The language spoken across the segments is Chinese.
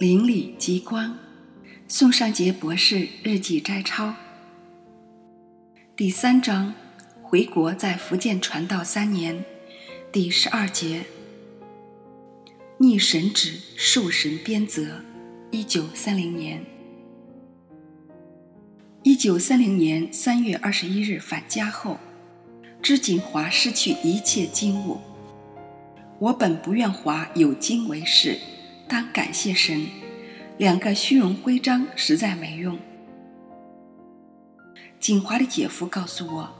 邻里极光，宋尚杰博士日记摘抄。第三章，回国在福建传道三年，第十二节，逆神旨受神鞭责。一九三零年，一九三零年三月二十一日返家后，知锦华失去一切金物。我本不愿华有金为事。当感谢神，两个虚荣徽章实在没用。锦华的姐夫告诉我，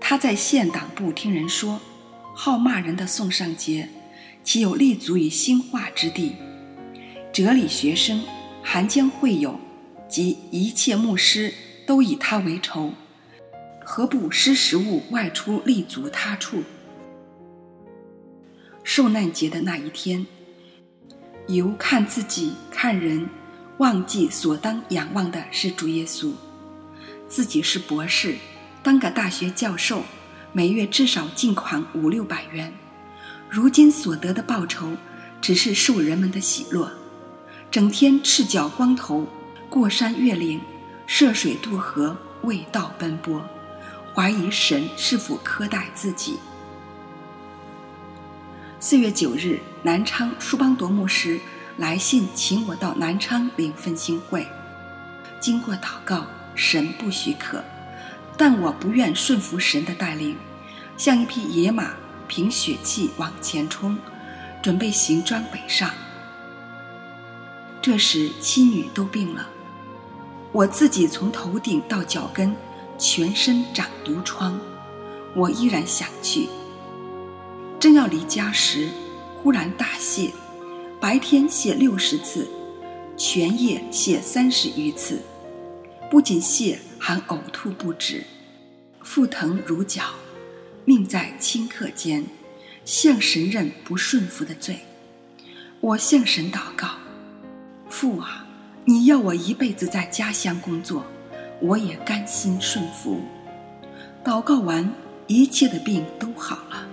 他在县党部听人说，好骂人的宋尚杰，岂有立足于兴化之地？哲理学生、韩江会友及一切牧师都以他为仇，何不失时务外出立足他处？受难节的那一天。由看自己、看人，忘记所当仰望的是主耶稣。自己是博士，当个大学教授，每月至少进款五六百元。如今所得的报酬，只是受人们的喜乐。整天赤脚光头，过山越岭，涉水渡河，为道奔波，怀疑神是否苛待自己。四月九日，南昌舒邦铎牧师来信请我到南昌领奋兴会。经过祷告，神不许可，但我不愿顺服神的带领，像一匹野马凭血气往前冲，准备行装北上。这时妻女都病了，我自己从头顶到脚跟，全身长毒疮，我依然想去。正要离家时，忽然大泻，白天泻六十次，全夜泻三十余次，不仅泻，还呕吐不止，腹疼如绞，命在顷刻间，向神认不顺服的罪。我向神祷告：父啊，你要我一辈子在家乡工作，我也甘心顺服。祷告完，一切的病都好了。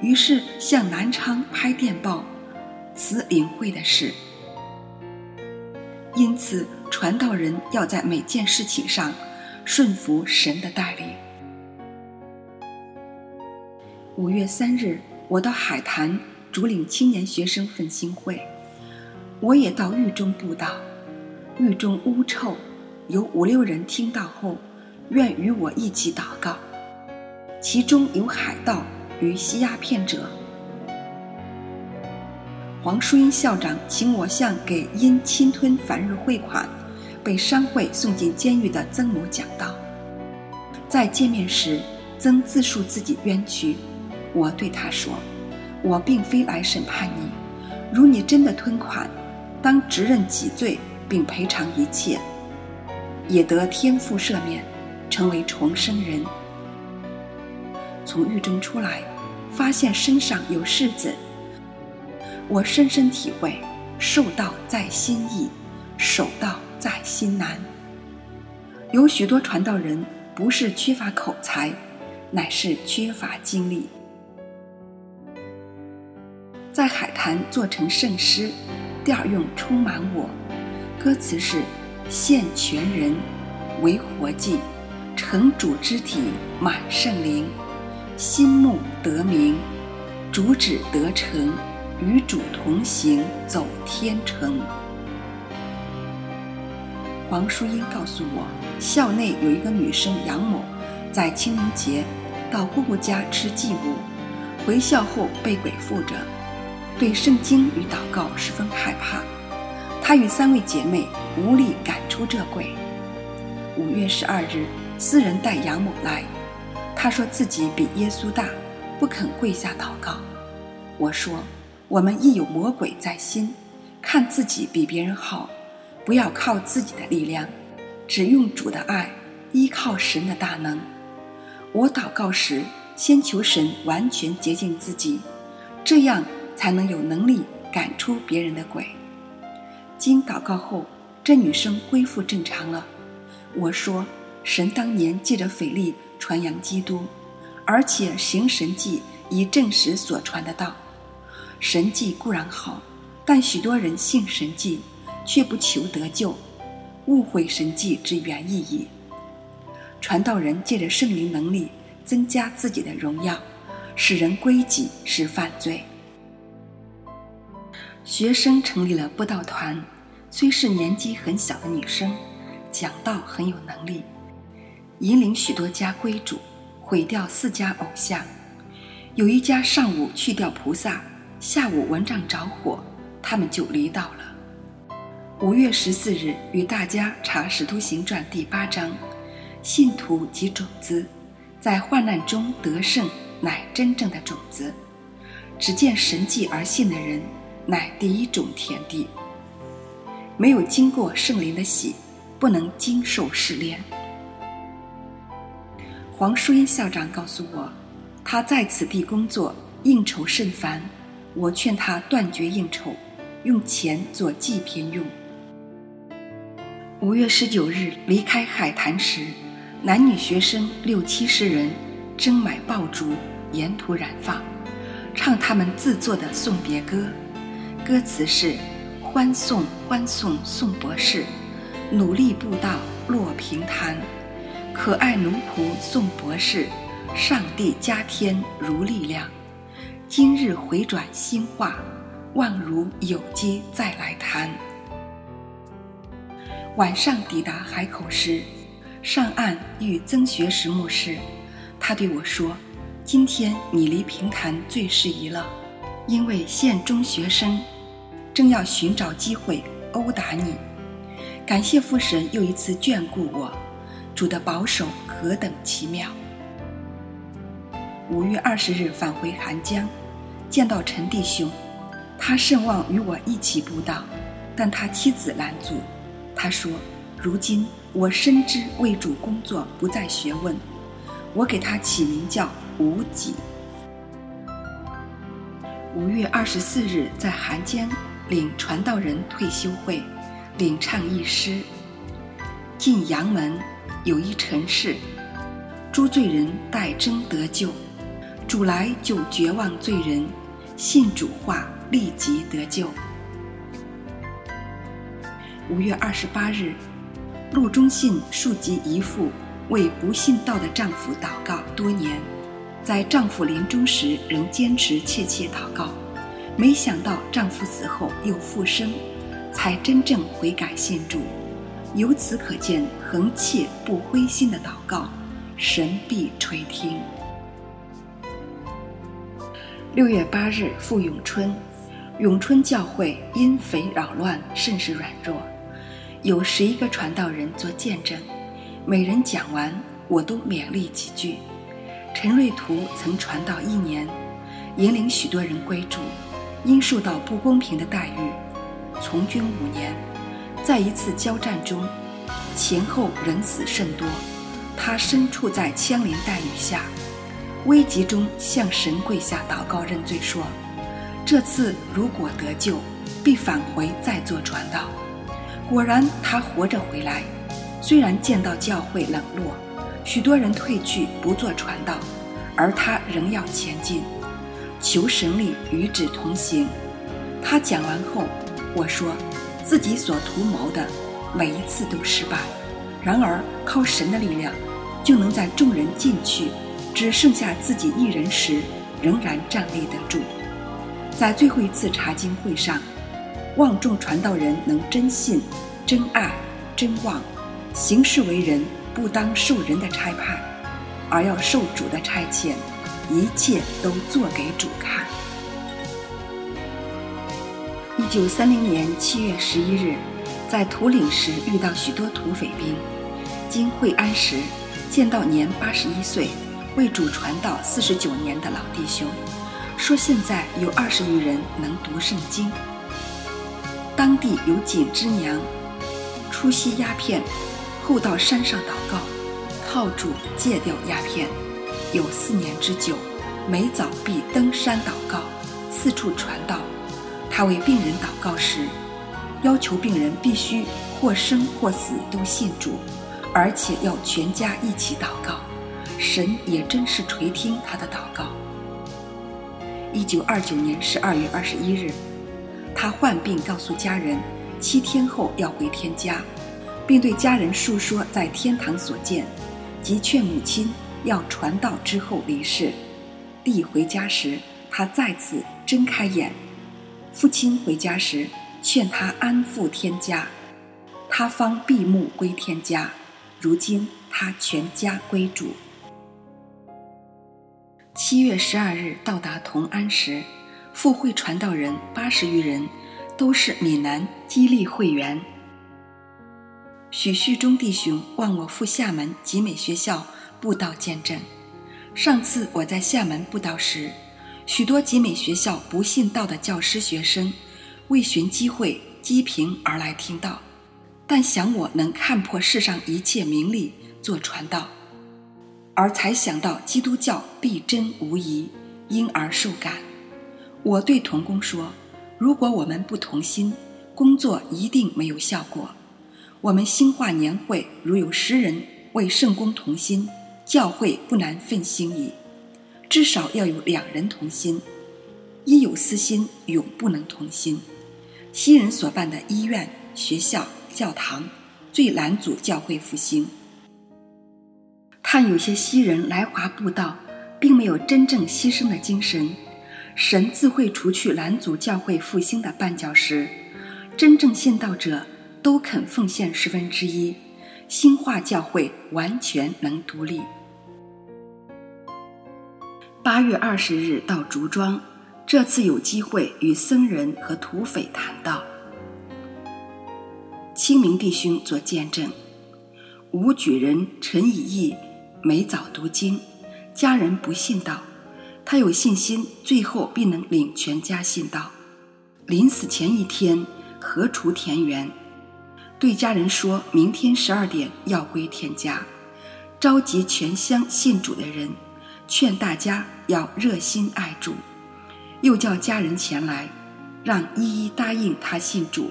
于是向南昌拍电报，辞领会的事。因此，传道人要在每件事情上顺服神的带领。五月三日，我到海坛主领青年学生奋兴会，我也到狱中布道。狱中污臭，有五六人听到后，愿与我一起祷告，其中有海盗。与吸鸦片者，黄淑英校长请我向给因侵吞反日汇款被商会送进监狱的曾某讲道。在见面时，曾自述自己冤屈。我对他说：“我并非来审判你，如你真的吞款，当直认己罪，并赔偿一切，也得天父赦免，成为重生人。”从狱中出来，发现身上有虱子。我深深体会：受道在心易，守道在心难。有许多传道人不是缺乏口才，乃是缺乏精力。在海滩做成圣诗，调用充满我，歌词是：现全人为活祭，成主之体满圣灵。心目得名，主旨得成，与主同行，走天成。黄淑英告诉我，校内有一个女生杨某，在清明节到姑姑家吃祭物，回校后被鬼附着，对圣经与祷告十分害怕。她与三位姐妹无力赶出这鬼。五月十二日，私人带杨某来。他说自己比耶稣大，不肯跪下祷告。我说：我们亦有魔鬼在心，看自己比别人好，不要靠自己的力量，只用主的爱，依靠神的大能。我祷告时，先求神完全洁净自己，这样才能有能力赶出别人的鬼。经祷告后，这女生恢复正常了。我说：神当年借着腓力。传扬基督，而且行神迹以证实所传的道。神迹固然好，但许多人信神迹，却不求得救，误会神迹之原意义。传道人借着圣灵能力增加自己的荣耀，使人归己是犯罪。学生成立了布道团，虽是年纪很小的女生，讲道很有能力，引领许多家归主，毁掉四家偶像。有一家上午去掉菩萨，下午蚊帐着火，他们就离道了。五月十四日，与大家查《使徒行传》第八章，信徒及种子，在患难中得胜，乃真正的种子。只见神迹而信的人。乃第一种田地，没有经过圣灵的洗，不能经受试炼。黄淑英校长告诉我，他在此地工作，应酬甚繁。我劝他断绝应酬，用钱做祭品用。五月十九日离开海坛时，男女学生六七十人争买爆竹，沿途燃放，唱他们自作的送别歌。歌词是：欢送欢送宋博士，努力步道落平潭，可爱奴仆宋博士，上帝加天如力量。今日回转新话，望如有机再来谈。晚上抵达海口时，上岸遇曾学石牧师，他对我说：“今天你离平潭最适宜了，因为县中学生。”正要寻找机会殴打你，感谢父神又一次眷顾我，主的保守何等奇妙！五月二十日返回韩江，见到陈弟兄，他甚望与我一起布道，但他妻子拦阻。他说：“如今我深知为主工作不在学问，我给他起名叫无己。”五月二十四日在韩江。领传道人退休会，领唱一诗。进阳门，有一陈氏，诸罪人待真得救，主来救绝望罪人，信主话立即得救。五月二十八日，陆中信庶及姨父为不信道的丈夫祷告多年，在丈夫临终时仍坚持切切祷告。没想到丈夫死后又复生，才真正悔改信主。由此可见，恒切不灰心的祷告，神必垂听。六月八日赴永春，永春教会因匪扰乱，甚是软弱，有十一个传道人做见证，每人讲完，我都勉励几句。陈瑞图曾传道一年，引领许多人归主。因受到不公平的待遇，从军五年，在一次交战中，前后人死甚多，他身处在枪林弹雨下，危急中向神跪下祷告认罪说：“这次如果得救，必返回再做传道。”果然，他活着回来，虽然见到教会冷落，许多人退去不做传道，而他仍要前进。求神力与子同行。他讲完后，我说，自己所图谋的每一次都失败，然而靠神的力量，就能在众人进去，只剩下自己一人时，仍然站立得住。在最后一次查经会上，望众传道人能真信、真爱、真望，行事为人不当受人的差派，而要受主的差遣。一切都做给主看。一九三零年七月十一日，在土岭时遇到许多土匪兵，经会安时，见到年八十一岁、为主传道四十九年的老弟兄，说现在有二十余人能读圣经。当地有锦之娘，初吸鸦片，后到山上祷告，靠主戒掉鸦片。有四年之久，每早必登山祷告，四处传道。他为病人祷告时，要求病人必须或生或死都信主，而且要全家一起祷告。神也真是垂听他的祷告。一九二九年十二月二十一日，他患病，告诉家人七天后要回天家，并对家人述说在天堂所见，即劝母亲要传道之后离世。弟回家时，他再次睁开眼；父亲回家时，劝他安富天家，他方闭目归天家。如今他全家归主。七月十二日到达同安时，赴会传道人八十余人，都是闽南激励会员。许旭中弟兄望我赴厦门集美学校布道见证。上次我在厦门布道时，许多集美学校不信道的教师学生，为寻机会积贫而来听道，但想我能看破世上一切名利，做传道。而才想到基督教必真无疑，因而受感。我对童工说：“如果我们不同心，工作一定没有效果。我们兴化年会如有十人为圣公同心，教会不难奋兴矣。至少要有两人同心，一有私心，永不能同心。西人所办的医院、学校、教堂，最难阻教会复兴。”看有些西人来华布道，并没有真正牺牲的精神，神自会除去拦阻教会复兴的绊脚石。真正信道者都肯奉献十分之一，兴化教会完全能独立。八月二十日到竹庄，这次有机会与僧人和土匪谈道，清明弟兄做见证，武举人陈以义。每早读经，家人不信道，他有信心，最后必能领全家信道。临死前一天，何锄田园，对家人说明天十二点要归田家，召集全乡信主的人，劝大家要热心爱主，又叫家人前来，让一一答应他信主，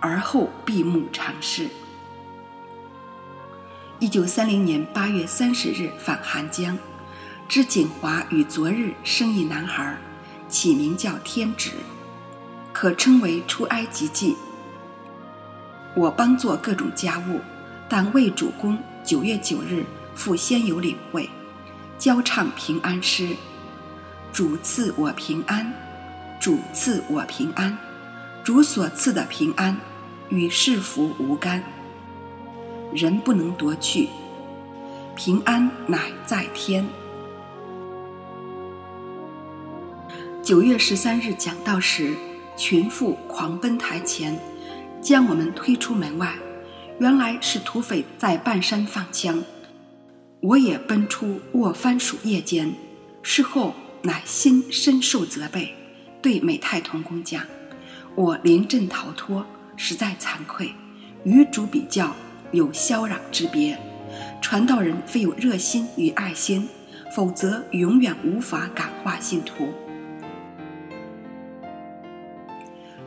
而后闭目尝试。一九三零年八月三十日返韩江，知景华与昨日生一男孩，起名叫天指，可称为出埃及记。我帮做各种家务，但为主公九月九日赴仙游领会，教唱平安诗。主赐我平安，主赐我平安，主所赐的平安，与世福无干。人不能夺去，平安乃在天。九月十三日讲道时，群妇狂奔台前，将我们推出门外。原来是土匪在半山放枪，我也奔出卧番薯叶间。事后乃心深受责备，对美太同工讲：“我临阵逃脱，实在惭愧，与主比较。”有霄壤之别，传道人非有热心与爱心，否则永远无法感化信徒。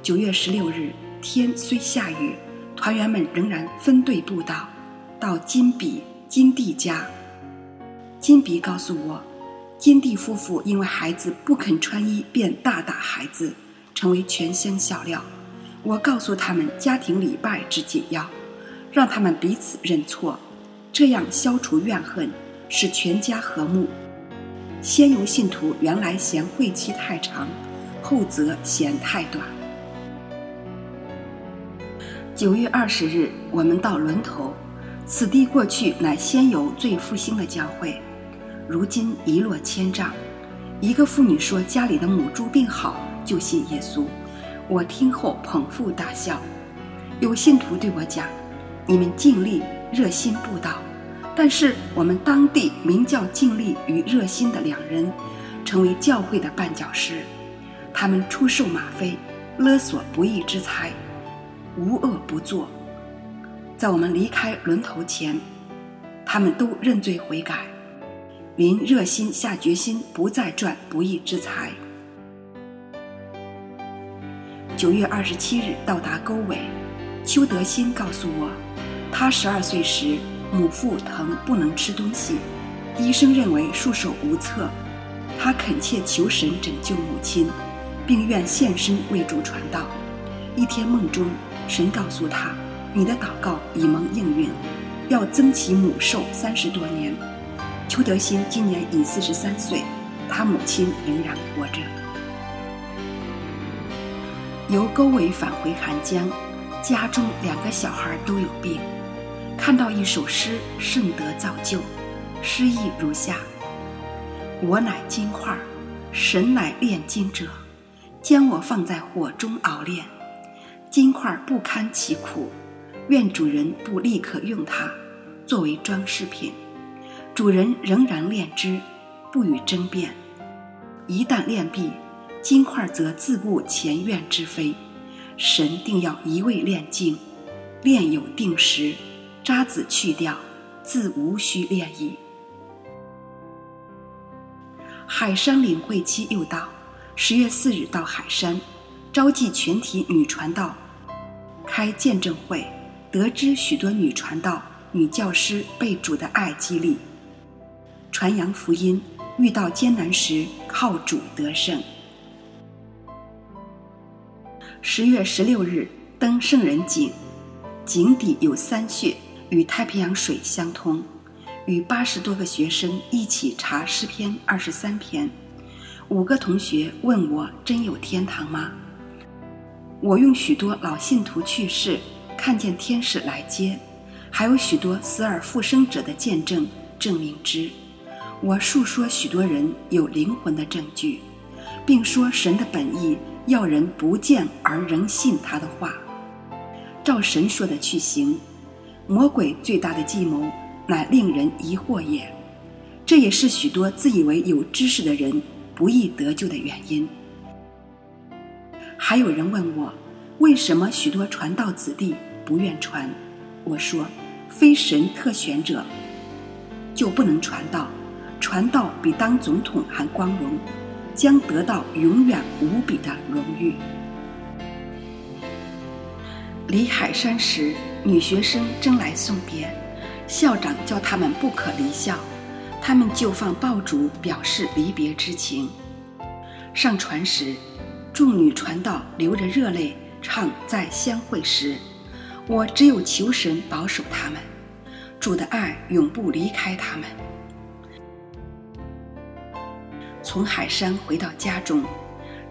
九月十六日，天虽下雨，团员们仍然分队布道，到金比金地家。金鼻告诉我，金地夫妇因为孩子不肯穿衣，便大打孩子，成为全乡笑料。我告诉他们，家庭礼拜之紧要。让他们彼此认错，这样消除怨恨，使全家和睦。先由信徒原来嫌会期太长，后则嫌太短。九月二十日，我们到轮头，此地过去乃先游最复兴的教会，如今一落千丈。一个妇女说家里的母猪病好，就信耶稣。我听后捧腹大笑。有信徒对我讲。你们尽力热心布道，但是我们当地名叫尽力与热心的两人，成为教会的绊脚石。他们出售吗啡，勒索不义之财，无恶不作。在我们离开轮头前，他们都认罪悔改，临热心下决心不再赚不义之财。九月二十七日到达沟尾，邱德新告诉我。他十二岁时，母腹疼，不能吃东西，医生认为束手无策。他恳切求神拯救母亲，并愿献身为主传道。一天梦中，神告诉他：“你的祷告已蒙应允，要增其母寿三十多年。”邱德新今年已四十三岁，他母亲仍然活着。由沟尾返回寒江，家中两个小孩都有病。看到一首诗，甚得造就。诗意如下：我乃金块，神乃炼金者，将我放在火中熬炼。金块不堪其苦，愿主人不立刻用它作为装饰品。主人仍然炼之，不予争辩。一旦炼毕，金块则自悟前院之非。神定要一味炼净，炼有定时，渣子去掉，自无需炼矣。海山领会期又到，十月四日到海山，召集全体女传道，开见证会，得知许多女传道、女教师被主的爱激励。传扬福音，遇到艰难时靠主得胜。十月十六日登圣人井，井底有三穴，与太平洋水相通。与八十多个学生一起查诗篇二十三篇，五个同学问我：“真有天堂吗？”我用许多老信徒去世，看见天使来接，还有许多死而复生者的见证证明之。我述说许多人有灵魂的证据，并说神的本意要人不见而仍信他的话，照神说的去行。魔鬼最大的计谋乃令人疑惑也，这也是许多自以为有知识的人不易得救的原因。还有人问我，为什么许多传道子弟不愿传？我说，非神特选者就不能传道。传道比当总统还光荣，将得到永远无比的荣誉。离海山时，女学生争来送别，校长叫他们不可离校，他们就放爆竹表示离别之情。上船时，众女传道流着热泪唱《再相会时》，我只有求神保守他们，主的爱永不离开他们。从海山回到家中，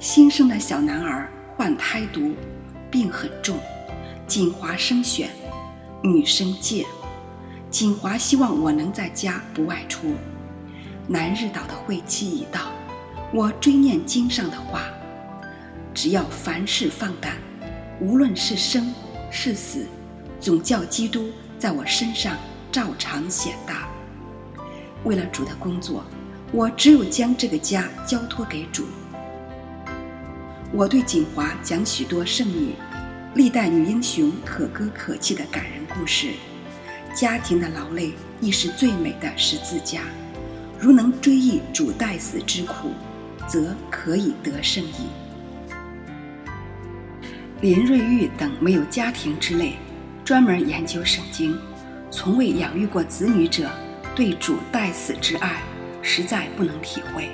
新生的小男儿患胎毒，病很重。锦华生选，女生戒。锦华希望我能在家不外出。南日岛的会期已到，我追念经上的话：只要凡事放胆，无论是生是死，总叫基督在我身上照常显大。为了主的工作。我只有将这个家交托给主。我对锦华讲许多圣女、历代女英雄可歌可泣的感人故事。家庭的劳累亦是最美的十字架。如能追忆主代死之苦，则可以得胜矣。林瑞玉等没有家庭之类，专门研究圣经，从未养育过子女者，对主代死之爱。实在不能体会，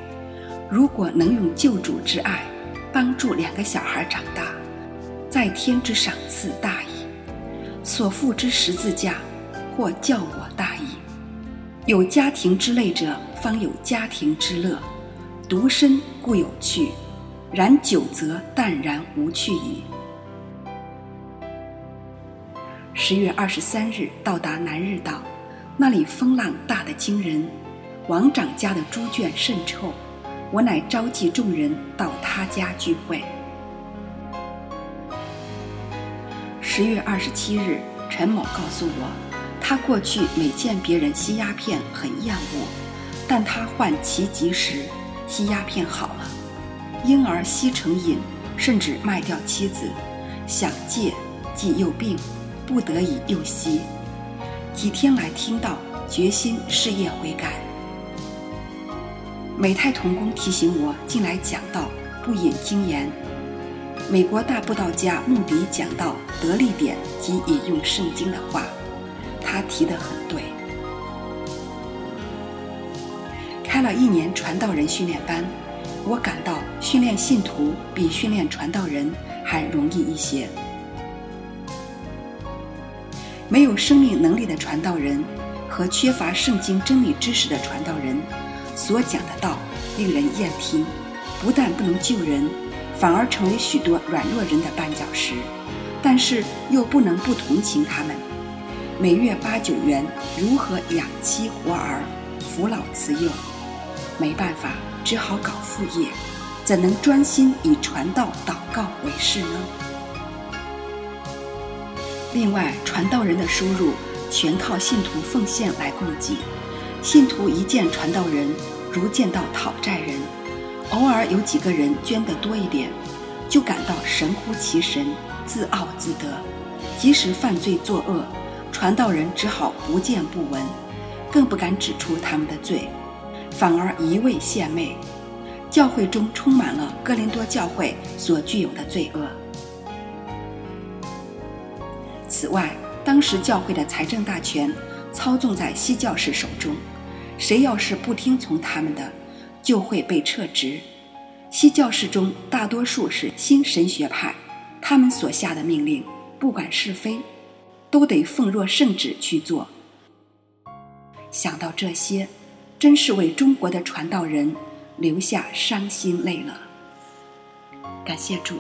如果能用救主之爱帮助两个小孩长大，在天之赏赐大矣。所负之十字架，或教我大矣。有家庭之累者，方有家庭之乐；独身固有趣，然久则淡然无趣矣。十月二十三日到达南日岛，那里风浪大得惊人。王长家的猪圈甚臭，我乃召集众人到他家聚会。十月二十七日，陈某告诉我，他过去每见别人吸鸦片很厌恶，但他患奇疾时，吸鸦片好了，因而吸成瘾，甚至卖掉妻子，想戒，既又病，不得已又吸。几天来听到，决心事业悔改。美泰童工提醒我近来讲道不引经言。美国大布道家穆迪讲道得力点及引用圣经的话，他提得很对。开了一年传道人训练班，我感到训练信徒比训练传道人还容易一些。没有生命能力的传道人和缺乏圣经真理知识的传道人所讲的道令人厌听，不但不能救人，反而成为许多软弱人的绊脚石。但是又不能不同情他们，每月八九元，如何养妻活儿、扶老慈幼？没办法，只好搞副业，怎能专心以传道、祷告为事呢？另外，传道人的收入全靠信徒奉献来供给。信徒一见传道人，如见到讨债人。偶尔有几个人捐得多一点，就感到神乎其神。自傲自得，即使犯罪作恶，传道人只好不见不闻，更不敢指出他们的罪，反而一味献媚。教会中充满了哥林多教会所具有的罪恶。此外，当时教会的财政大权操纵在西教士手中，谁要是不听从他们的，就会被撤职。西教士中大多数是新神学派。他们所下的命令，不管是非，都得奉若圣旨去做。想到这些，真是为中国的传道人流下伤心泪了。感谢主。